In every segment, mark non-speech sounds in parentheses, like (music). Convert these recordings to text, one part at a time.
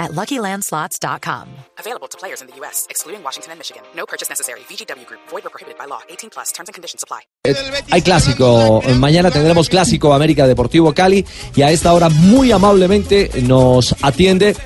at LuckyLandSlots.com. Available to players in the U.S., excluding Washington and Michigan. No purchase necessary. VGW Group. Void or prohibited by law. 18 plus. Terms and conditions apply. Hay clásico. Mañana tendremos clásico América Deportivo Cali y a esta hora muy amablemente nos atiende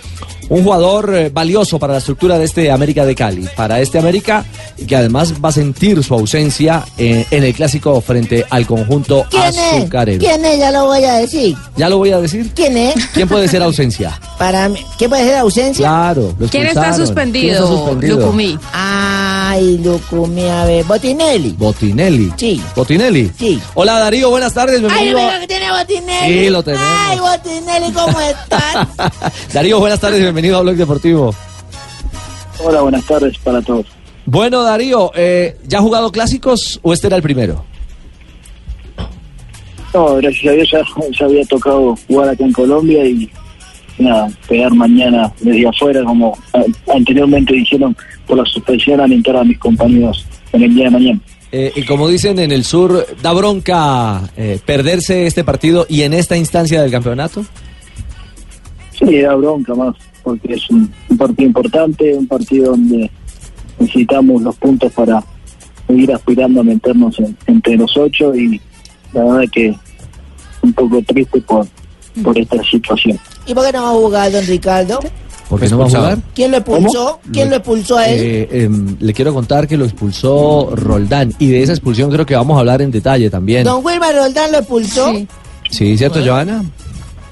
un jugador eh, valioso para la estructura de este América de Cali. Para este América que además va a sentir su ausencia eh, en el clásico frente al conjunto ¿Quién es? azucarero. ¿Quién es? Ya lo voy a decir. ¿Ya lo voy a decir? ¿Quién es? ¿Quién puede ser ausencia? (laughs) Para mí, ¿Qué puede ser ausencia? Claro. lo ¿Quién está suspendido? ¿Quién está suspendido? Lucumí. Ay, Lucumi, a ver, Botinelli. Botinelli. Sí. Botinelli. Sí. Hola Darío, buenas tardes. Ay, Bienvenido. mira que tiene Botinelli. Sí, lo tenemos. Ay, Botinelli, ¿cómo (laughs) estás? Darío, buenas tardes. Bienvenido a Blog Deportivo. Hola, buenas tardes para todos. Bueno, Darío, eh, ¿ya ha jugado clásicos o este era el primero? No, gracias a Dios ya, ya había tocado jugar acá en Colombia y nada, pegar mañana desde afuera, como anteriormente dijeron, por la suspensión alentar a mis compañeros en el día de mañana. Eh, y como dicen en el sur, ¿da bronca eh, perderse este partido y en esta instancia del campeonato? Sí, da bronca más, porque es un, un partido importante, un partido donde necesitamos los puntos para seguir aspirando a meternos en- entre los ocho y la verdad que un poco triste por, por esta situación. ¿Y por qué no va a jugar, don Ricardo? ¿Por qué no va a jugar? ¿Quién lo expulsó? ¿Quién lo expulsó a él? Eh, em, le quiero contar que lo expulsó Roldán y de esa expulsión creo que vamos a hablar en detalle también. Don Wilmar Roldán lo expulsó. Sí. Sí, ¿cierto, Joana?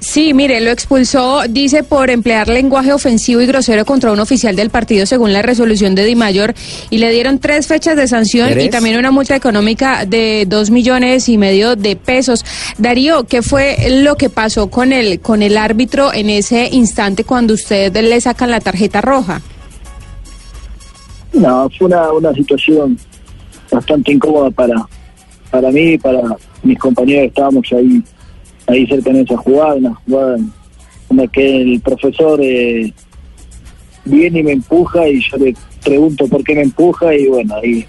Sí, mire, lo expulsó, dice, por emplear lenguaje ofensivo y grosero contra un oficial del partido según la resolución de Di Mayor y le dieron tres fechas de sanción y también una multa económica de dos millones y medio de pesos. Darío, ¿qué fue lo que pasó con el, con el árbitro en ese instante cuando usted le sacan la tarjeta roja? No, fue una, una situación bastante incómoda para, para mí y para mis compañeros que estábamos ahí, ahí cerca en esa jugada, una jugada en la que el profesor eh, viene y me empuja y yo le pregunto por qué me empuja y bueno, ahí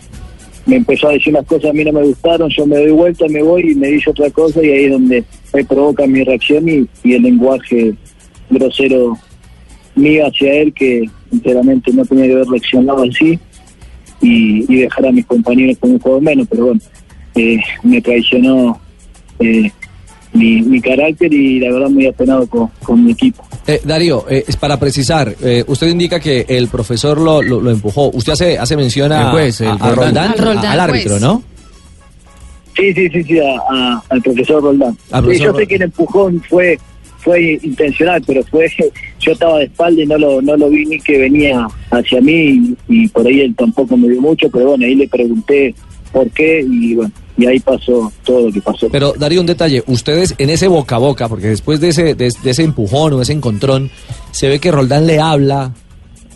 me empezó a decir unas cosas a mí no me gustaron, yo me doy vuelta, me voy y me dice otra cosa y ahí es donde me provoca mi reacción y, el lenguaje grosero mío hacia él que sinceramente no tenía que haber reaccionado así y, y dejar a mis compañeros con un juego menos, pero bueno, eh, me traicionó eh, mi, mi carácter y la verdad muy apenado con, con mi equipo. Eh, Darío, eh, es para precisar, eh, usted indica que el profesor lo, lo, lo empujó. Usted hace, hace mención a, El juez, el a- a Roldán. Roldán, Al Roldán, al árbitro, juez. ¿no? Sí, sí, sí, sí, a- a- al profesor Roldán. Al Sí, profesor yo sé que el empujón fue fue intencional, pero fue (laughs) yo estaba de espalda y no lo no lo vi ni que venía hacia mí y, y por ahí él tampoco me dio mucho, pero bueno, ahí le pregunté por qué y bueno, y ahí pasó todo lo que pasó. Pero Darío, un detalle, ustedes en ese boca a boca, porque después de ese, de, de ese empujón o ese encontrón, se ve que Roldán le habla,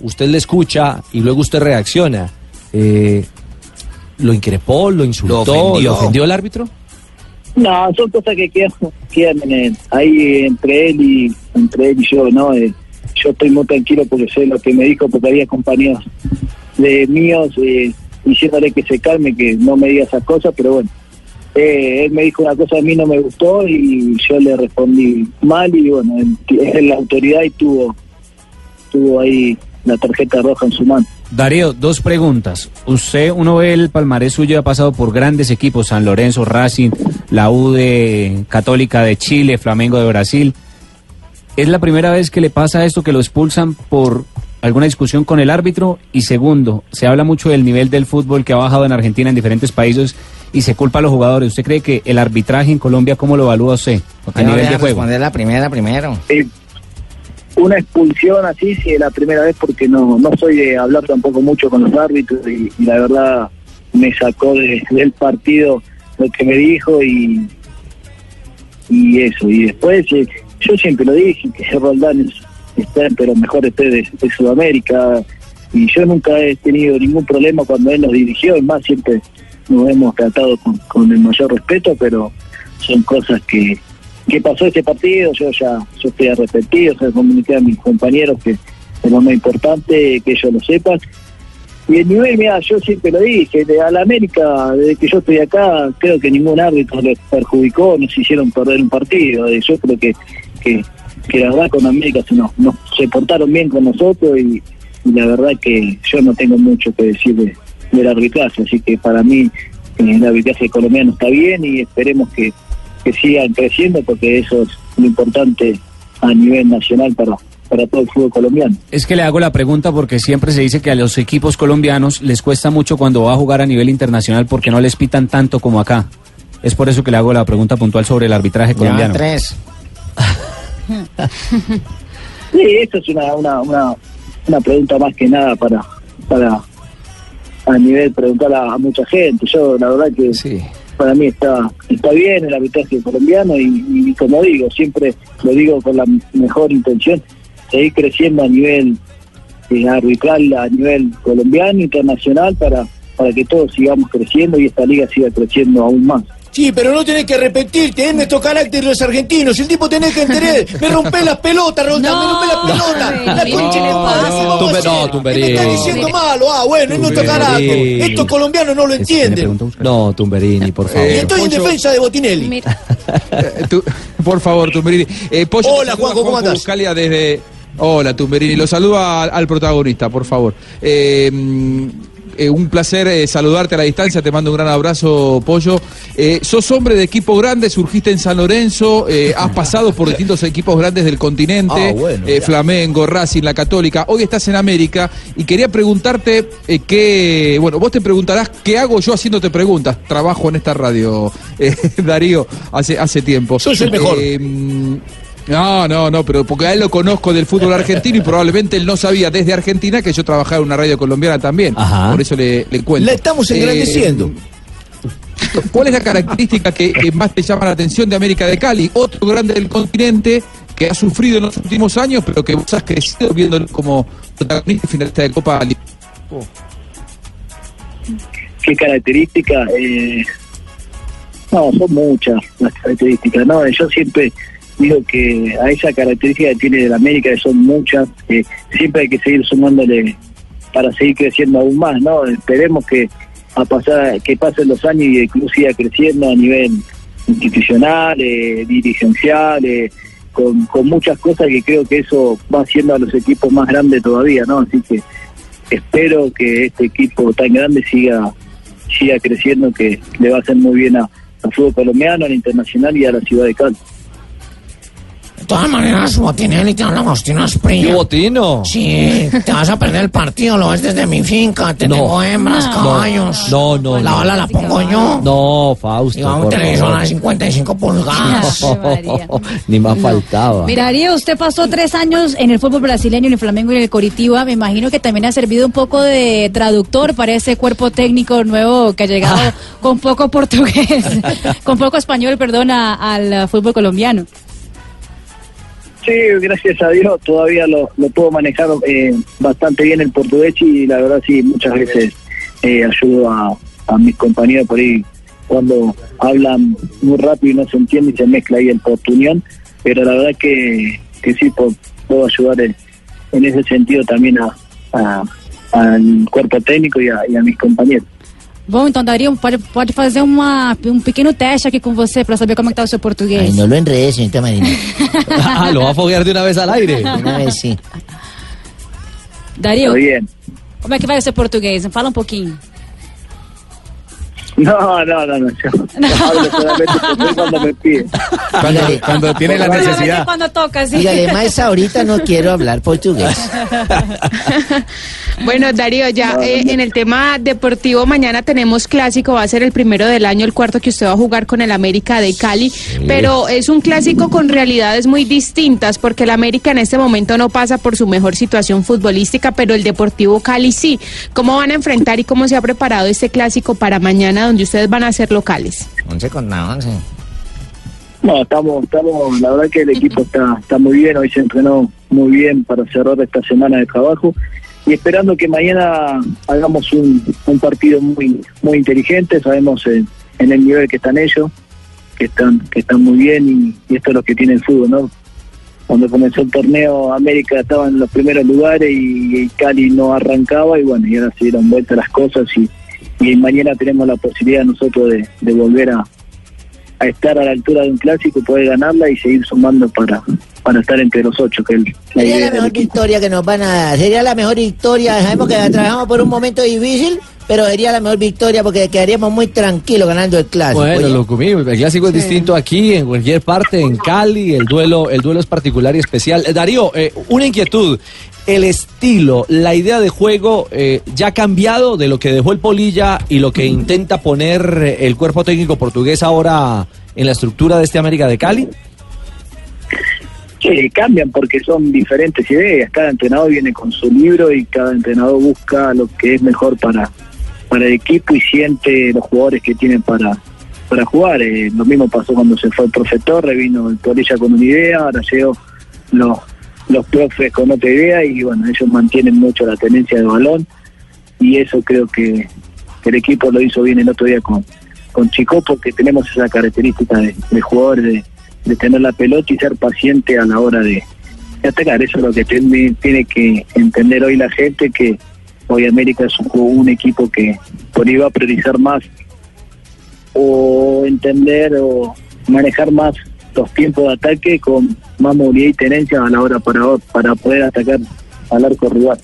usted le escucha y luego usted reacciona. Eh, ¿Lo increpó, lo insultó, Lo ofendió. ¿lo ofendió el árbitro? No, son cosas que quedan, quedan en el- ahí entre él y entre él y yo, ¿no? Eh, yo estoy muy tranquilo porque sé lo que me dijo, porque había compañeros de míos eh, diciéndole que se calme, que no me diga esas cosas, pero bueno, eh, él me dijo una cosa a mí no me gustó y yo le respondí mal y bueno, es la autoridad y tuvo, tuvo ahí la tarjeta roja en su mano. Darío, dos preguntas. Usted, uno ve el palmarés suyo, ha pasado por grandes equipos, San Lorenzo, Racing, la U Católica de Chile, Flamengo de Brasil. ¿Es la primera vez que le pasa esto, que lo expulsan por alguna discusión con el árbitro? Y segundo, se habla mucho del nivel del fútbol que ha bajado en Argentina, en diferentes países, y se culpa a los jugadores. ¿Usted cree que el arbitraje en Colombia, cómo lo evalúa usted a nivel de juego? responder la primera primero. Eh, una expulsión así, sí, es la primera vez porque no, no soy de hablar tampoco mucho con los árbitros y, y la verdad me sacó de- del partido lo que me dijo y, y eso. Y después eh, yo siempre lo dije, que Roldán es, está pero mejor esté de, Sudamérica y yo nunca he tenido ningún problema cuando él nos dirigió, es más, siempre nos hemos tratado con, con el mayor respeto, pero son cosas que, que pasó ese partido, yo ya yo estoy arrepentido, se comuniqué a mis compañeros que es lo más importante, que ellos lo sepan. Y el nivel, mira, yo siempre lo dije, de, a la América, desde que yo estoy acá, creo que ningún árbitro les perjudicó, nos hicieron perder un partido. Yo creo que, que, que la verdad con América se, nos, nos- se portaron bien con nosotros y, y la verdad que yo no tengo mucho que decir de, del arbitraje, así que para mí eh, el arbitraje colombiano está bien y esperemos que, que sigan creciendo porque eso es lo importante a nivel nacional para, para todo el fútbol colombiano. Es que le hago la pregunta porque siempre se dice que a los equipos colombianos les cuesta mucho cuando va a jugar a nivel internacional porque no les pitan tanto como acá. Es por eso que le hago la pregunta puntual sobre el arbitraje colombiano. tres. (laughs) Sí, eso es una, una, una, una pregunta más que nada para, para a nivel preguntar a, a mucha gente. Yo la verdad que Sí. para mí está está bien el arbitraje colombiano y, y como digo, siempre lo digo con la mejor intención, seguir creciendo a nivel eh, arbitral, a nivel colombiano, internacional, para, para que todos sigamos creciendo y esta liga siga creciendo aún más. Sí, pero no tenés que repetirte, es nuestro carácter los argentinos. El tipo tenés que entender. Me rompé las pelotas, Rota, me rompé las pelotas. La Tumberini, concha de no, madre, ¿qué vamos a Tumbe- hacer? no, Tumberini. ¿Qué me estás diciendo malo? Ah, bueno, es nuestro carácter. Estos colombianos no lo Es que le entienden. No, Tumberini, por favor. Y estoy en defensa de Botinelli. Mira, Eh, tú- por favor, Tumberini. Eh, Pollo, Hola, Juanjo, ¿cómo andás? Buscalia desde... Hola, Tumberini. Lo saluda al, al protagonista, por favor. Eh, eh, un placer eh, saludarte a la distancia. Te mando un gran abrazo, Pollo. Eh, sos hombre de equipo grande, surgiste en San Lorenzo, has pasado por distintos equipos grandes del continente, Ah, bueno. Flamengo, Racing, La Católica. Hoy estás en América y quería preguntarte qué... Bueno, vos te preguntarás qué hago yo haciéndote preguntas. Trabajo en esta radio, (laughs) Darío, hace, hace tiempo. Sos el mejor. No, no, no, pero porque a él lo conozco del fútbol argentino y probablemente él no sabía desde Argentina que yo trabajaba en una radio colombiana también. Ajá. Por eso le, le cuento. La estamos Eh, engrandeciendo. ¿Cuál es la característica que, que más te llama la atención de América de Cali? Otro grande del continente que ha sufrido en los últimos años, pero que vos has crecido viéndolo como protagonista y finalista de Copa Libertadores. qué características eh, no son muchas las características no yo siempre digo que a esa característica que tiene de la América que son muchas eh, siempre hay que seguir sumándole para seguir creciendo aún más no esperemos que a pasar que pasen los años y el club siga creciendo a nivel institucional eh, dirigencial eh, con, con muchas cosas que creo que eso va haciendo a los equipos más grandes todavía no así que espero que este equipo tan grande siga siga creciendo que le va a hacer muy bien a- al fútbol colombiano, al internacional y a la ciudad de Cali. De todas maneras, Botinelli, te habla Agostino ¿Qué Asprilla. botino? Sí, te vas a perder el partido, lo ves desde mi finca. Te No. tengo hembras, caballos. No, no, La no. bala la pongo yo. No, Fausto. Y vamos a por televisor a 55 pulgadas. (laughs) Ni más faltaba. Mira, Darío, usted pasó tres años en el fútbol brasileño, en el Flamengo y en el Coritiba. Me imagino que también ha servido un poco de traductor para ese cuerpo técnico nuevo que ha llegado (laughs) con poco portugués, (laughs) con poco español, perdón, al fútbol colombiano. Sí, gracias a Dios todavía lo, lo puedo manejar eh, bastante bien el portugués y la verdad sí, muchas veces eh, ayudo a, a mis compañeros por ahí cuando hablan muy rápido y no se entiende y se mezcla ahí el portuñón, pero la verdad que, que sí po- puedo ayudar en, en ese sentido también a, a- al cuerpo técnico y a, y a mis compañeros. Bom, então, Darío, pode, pode fazer uma, um pequeno teste aqui com você para saber como é que tá o seu português. Ay, no lo enredes, señorita Marina. (laughs) Ah, lo va a foguear de una vez al aire. Una vez sí. Está bien. como é que vai o seu português? Fala um pouquinho. No, no, no, no, yo hablo solamente portugués cuando me piden. Cuando, tiene la necesidad. Cuando toca, sí. Dígale, más ahorita no quiero hablar portugués. (laughs) Bueno, Darío, ya No, eh, no. en el tema deportivo, mañana tenemos clásico, va a ser el primero del año, el cuarto que usted va a jugar con el América de Cali, pero es un clásico con realidades muy distintas, porque el América en este momento no pasa por su mejor situación futbolística, pero el Deportivo Cali sí. ¿Cómo van a enfrentar y cómo se ha preparado este clásico para mañana, donde ustedes van a ser locales? 11 contra 11. No, estamos, estamos, la verdad que el equipo está, está muy bien, hoy se entrenó muy bien para cerrar esta semana de trabajo y esperando que mañana hagamos un, un partido muy muy inteligente, sabemos eh, en el nivel que están ellos, que están que están muy bien y, y esto es lo que tiene el fútbol, ¿no? Cuando comenzó el torneo América estaba en los primeros lugares y, y Cali no arrancaba y bueno, y ahora se dieron vuelta las cosas y, y mañana tenemos la posibilidad nosotros de, de volver a, a estar a la altura de un clásico, poder ganarla y seguir sumando para, para estar entre los ocho, que es la Sería idea la mejor victoria que nos van a dar. Sería la mejor victoria. Sabemos que trabajamos por un momento difícil, pero sería la mejor victoria porque quedaríamos muy tranquilos ganando el clásico. Bueno, Oye, lo comí. El clásico es distinto aquí, en cualquier parte, en Cali. El duelo, el duelo es particular y especial. Eh, Darío, eh, una inquietud. El estilo, la idea de juego eh, ya ha cambiado de lo que dejó el Polilla y lo que intenta poner eh, el cuerpo técnico portugués ahora en la estructura de este América de Cali. Sí, cambian porque son diferentes ideas. Cada entrenador viene con su libro y cada entrenador busca lo que es mejor para, para el equipo y siente los jugadores que tienen para, para jugar. Eh, lo mismo pasó cuando se fue el profe Torre, vino el Torilla con una idea, ahora llegó los, los profes con otra idea y bueno, ellos mantienen mucho la tenencia de balón y eso creo que, el equipo lo hizo bien el otro día con, con Chico porque tenemos esa característica de, de jugadores de, tener la pelota y ser paciente a la hora de, atacar. Eso es lo que tiene, tiene que entender hoy la gente, que hoy América es un equipo que por ahí va a priorizar más o entender o manejar más los tiempos de ataque con más movilidad y tenencia a la hora para, para poder atacar al arco rival.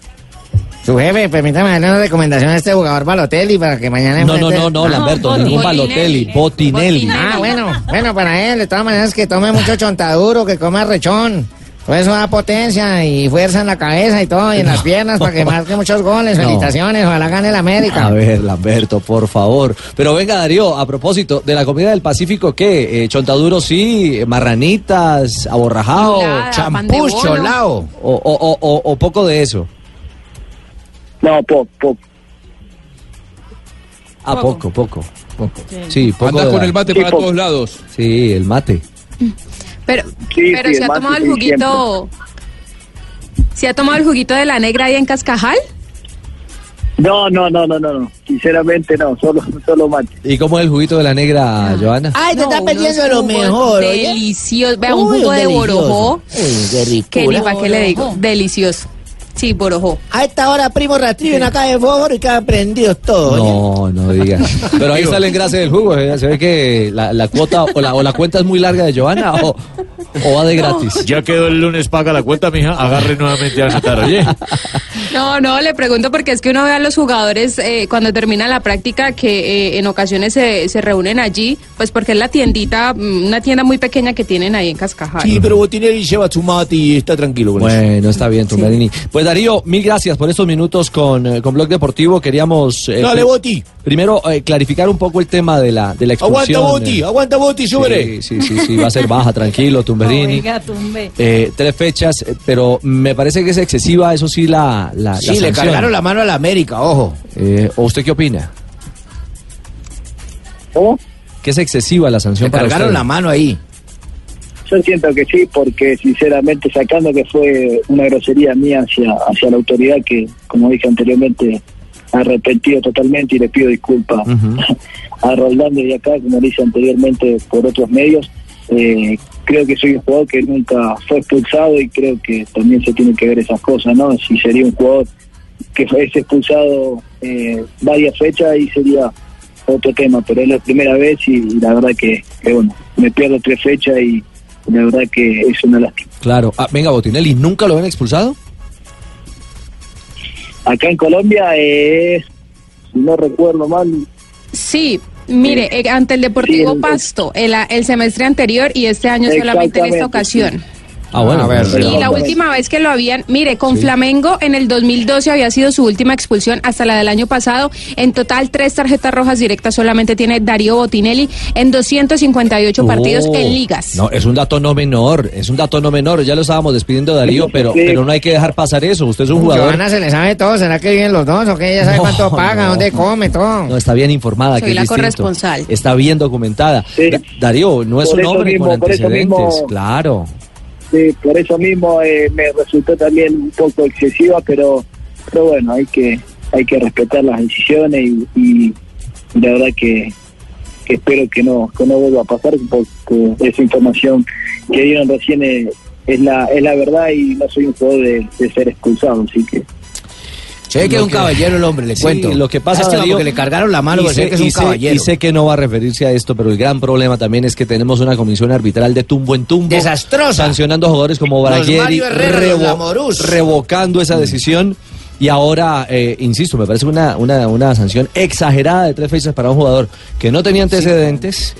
Su jefe, permítame darle una recomendación a este jugador Balotelli para que mañana No, no, enfrente- no, no, Lamberto, ningún Balotelli, Botinelli. Ah, bueno, bueno, para él, de todas maneras que tome mucho chontaduro, que coma rechón. Eso da potencia y fuerza en la cabeza y todo, y en las (laughs) piernas para que (laughs) marque muchos goles. No. Felicitaciones, ojalá gane el América. A ver, Lamberto, por favor. Pero venga, Darío, a propósito de la comida del Pacífico, ¿qué? Eh, chontaduro sí, marranitas, aborrajado, champús, cholao. O, o, o, o- o poco de eso. No, poco, poco. Ah, poco, poco. Sí, poco. Andás de con el mate para todos lados. Sí, el mate. Pero, Sí, pero sí, se ha tomado el juguito. ¿Se ha tomado el juguito de la negra ahí en Cascajal? No, no, no, no, no, no. Sinceramente no, solo, solo mate. ¿Y cómo es el juguito de la negra, Joana? Ay, te No, estás perdiendo lo mejor. Delicioso. Vea, un jugo de borojó. Uy, qué ricura. Que ni para qué le digo. Delicioso. Sí, borojó. A esta hora, primo rastrillo en acá de fósforo y quedan prendidos todos. oye. No, no diga. Pero ahí sale el engrase del jugo. ¿eh? Se ve que la, la cuota o la, o la cuenta es muy larga de Joana o, o va de gratis. Ya quedó el lunes, paga la cuenta, mija. Agarre nuevamente a Zatar, oye. No, no, le pregunto porque es que uno ve a los jugadores eh, cuando termina la práctica que eh, en ocasiones se, se reúnen allí, pues porque es la tiendita, mm, una tienda muy pequeña que tienen ahí en Cascajal. Sí, pero Botinelli lleva su mate y está tranquilo con eso. Bueno, está bien, Tumberini. Pues Darío, mil gracias por estos minutos con, eh, con Blog Deportivo. Queríamos eh, Dale, Boti. primero eh, clarificar un poco el tema de la, de la Aguanta expulsión. Boti, eh. aguanta Boti, súbele. Sí, sí, sí, sí, va a ser baja, tranquilo, Tumberini. Oiga. Eh, tres fechas, eh, pero me parece que es excesiva, eso sí, la, la, la Sí, le sanción. cargaron la mano a la América, ojo. Eh, ¿O usted qué opina? ¿Cómo? Que es excesiva la sanción Le para cargaron usted? la mano ahí. Yo siento que sí, porque sinceramente sacando que fue una grosería mía hacia, hacia la autoridad que, como dije anteriormente, arrepentido totalmente y le pido disculpas Ujú. (laughs) a Roldán de acá, como le hice anteriormente por otros medios. Eh, creo que soy un jugador que nunca fue expulsado y creo que también se tienen que ver esas cosas, ¿no? Si sería un jugador que fue expulsado eh, varias fechas y sería otro tema, pero es la primera vez y, y la verdad que, que, bueno, me pierdo tres fechas y la verdad que es una lástima. Claro. Ah, venga, Botinelli, ¿nunca lo habían expulsado? Acá en Colombia es, si no recuerdo mal, Sí, mire, eh, ante el Deportivo Sí, Pasto, el, el semestre anterior y este año solamente en esta ocasión. Ah, bueno. A ver, Y la Exactamente. última vez que lo habían, mire, con Sí. Flamengo en el 2012 había sido su última expulsión hasta la del año pasado. En total, tres tarjetas rojas directas solamente tiene Darío Botinelli en 258 partidos Oh, en ligas. No, es un dato no menor, es un dato no menor. Ya lo estábamos despidiendo, Darío, pero, Sí. pero no hay que dejar pasar eso. Usted es un jugador. Joana se le sabe todo, ¿será que viven los dos o qué? Ella sabe No, cuánto paga, no. dónde come, todo. No, está bien informada. Soy que es la distinto. corresponsal. Está bien documentada. Sí. Da- Darío, no es Por un hombre mismo, con antecedentes. mismo- Claro. Sí, por eso mismo eh, me resultó también un poco excesiva, pero pero bueno, hay que hay que respetar las decisiones y, y la verdad que, espero que no que no vuelva a pasar porque esa información que dieron recién es, la es la verdad y no soy un jugador de ser expulsado, así que Se ve que es un caballero el hombre, le Sí, cuento. Lo que pasa Darío, porque le cargaron la mano, y sé- que es un y sé- caballero. Y sé que no va a referirse a esto, pero el gran problema también es que tenemos una comisión arbitral de tumbo en tumbo. Desastrosa. Sancionando a jugadores como los Lamorús. revocando esa decisión. Y ahora, eh, insisto, me parece una, una, una sanción exagerada de tres fechas para un jugador que no tenía antecedentes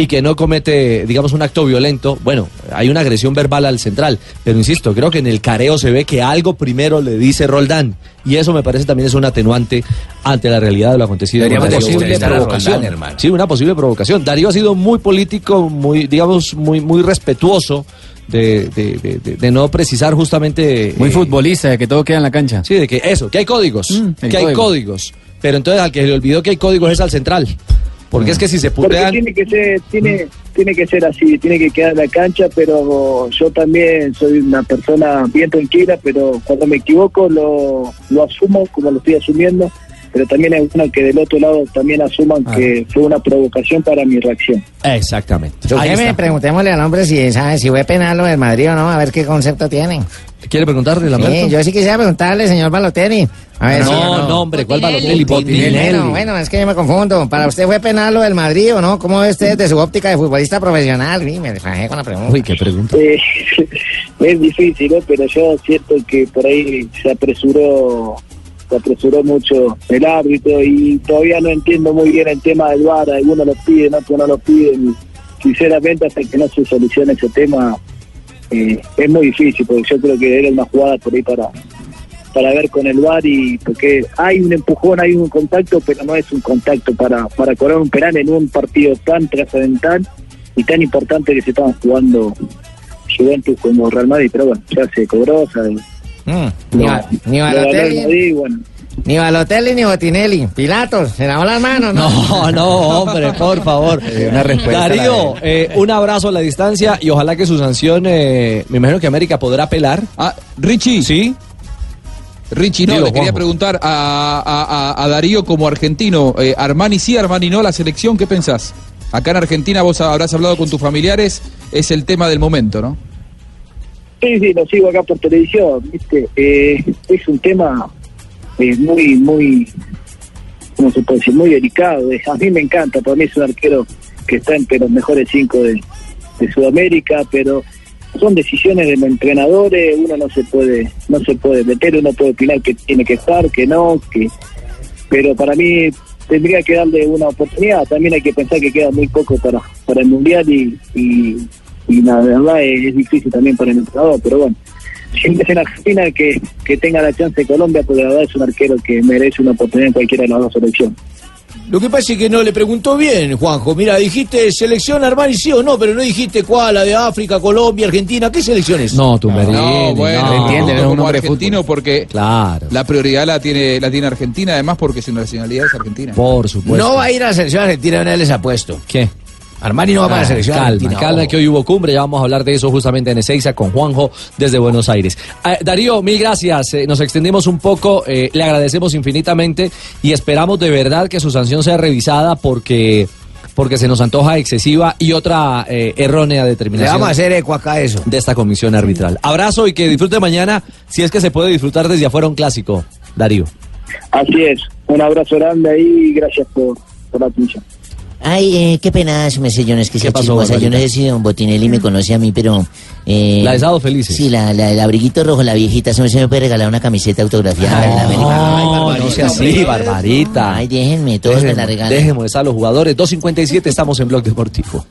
y que no comete, digamos, un acto violento. Bueno, hay una agresión verbal al central, pero insisto, creo que en el careo se ve que algo primero le dice Roldán. Y eso me parece también es un atenuante ante la realidad de lo acontecido. Deberíamos con Darío decirle Bonilla. a Roldán. Sí, una posible provocación. Darío ha sido muy político, muy, digamos, muy, muy respetuoso de, de- de- de- de no precisar justamente. Muy eh, futbolista, de que todo queda en la cancha. Sí, de que eso, que hay códigos, Mm, que hay código. códigos. Pero entonces al que le olvidó que hay códigos es al central. Porque es que si se Porque putean. tiene que ser, tiene, tiene que ser así, tiene que quedar en la cancha, pero yo también soy una persona bien tranquila, pero cuando me equivoco lo, lo asumo como lo estoy asumiendo, pero también es bueno que del otro lado también asuman Ah. que fue una provocación para mi reacción. Exactamente. Me preguntémosle al hombre si sabe si fue penal lo del Madrid o no, a ver qué concepto tiene. ¿Quiere preguntarle, Lamberto? Sí, yo sí quisiera preguntarle, señor Balotelli. A ver si- no, no, hombre, ¿cuál Balotelli? Botinelli. Bueno, bueno, es que yo me confundo. ¿Para usted fue penal lo del Madrid o no? ¿Cómo ve usted desde su óptica de futbolista profesional? Uy, me fajé con la pregunta. Uy, qué pregunta. Eh, (laughs) es difícil, ¿no? pero yo siento que por ahí se apresuró se apresuró mucho el árbitro y todavía no entiendo muy bien el tema del VAR, algunos lo piden, otros no lo piden. Sinceramente, hasta que no se solucione ese tema, eh, es muy difícil, porque yo creo que era una jugada por ahí para para ver con el VAR y porque hay un empujón, hay un contacto, pero no es un contacto para, para cobrar un penal en un partido tan trascendental y tan importante que se estaban jugando Juventus como Real Madrid, pero bueno, ya se cobró, sea, Mm, ni, Balotelli, bueno, ni Balotelli ni Botinelli. Pilatos, se lavó las manos, ¿no? No, no, hombre, por favor. (laughs) una respuesta Darío, eh, un abrazo a la distancia y ojalá que su sanción, eh, me imagino que América podrá apelar. Ah, Richie. Sí. Richie, no, Dilo, le quería Juanjo. preguntar a, a- a- a Darío como argentino, eh, Armani sí, Armani no, la selección, ¿qué pensás? Acá en Argentina vos habrás hablado con tus familiares, es el tema del momento, ¿no? Sí, sí, lo sigo acá por televisión, ¿viste? Eh, es un tema eh, muy, muy, ¿cómo se puede decir? Muy delicado. A mí me encanta, para mí es un arquero que está entre los mejores cinco de, de Sudamérica, pero son decisiones de los entrenadores, uno no se puede, no se puede meter, uno puede opinar que tiene que estar, que no, que pero para mí tendría que darle una oportunidad. También hay que pensar que queda muy poco para, para el Mundial y, y la verdad es, es difícil también para el entrenador, pero bueno. Siempre es en Argentina que, que tenga la chance de Colombia, porque la verdad es un arquero que merece una oportunidad en cualquiera de las dos selecciones. Lo que pasa es que no le preguntó bien, Juanjo. Mira, dijiste selección Armani sí o no, pero no dijiste cuál, la de África, Colombia, Argentina. ¿Qué selecciones? No, Tumberini. No, bueno, no. entiende, es un como argentino porque Claro, la prioridad la tiene la tiene Argentina, además porque su nacionalidad es argentina. por supuesto. no va a ir a la selección argentina, una vez les apuesto. ¿Qué? Armani no va para la selección calma, argentina. calma, que hoy hubo cumbre, ya vamos a hablar de eso justamente en Ezeiza con Juanjo desde Buenos Aires. Eh, Darío, mil gracias, eh, nos extendimos un poco, eh, le agradecemos infinitamente y esperamos de verdad que su sanción sea revisada porque, porque se nos antoja excesiva y otra eh, errónea Le determinación. vamos a hacer eco acá a eso. de esta comisión arbitral. Abrazo y que disfrute mañana, si es que se puede disfrutar desde afuera un clásico, Darío. Así es, un abrazo grande ahí y gracias por, por la atención. Ay, eh, qué pena, me sé yo, no es que sea chismosa. Yo no sé si don Botinelli me conoce a mí, pero... Eh, La de Sábado Felices. Sí, la, la, el abriguito rojo, la viejita, se me, se me puede regalar una camiseta autografiada. la América? No, no sea así, Barbarita. Ay, déjenme, todos me la regalan. molestar a los jugadores. 2.57 estamos en Blog Deportivo.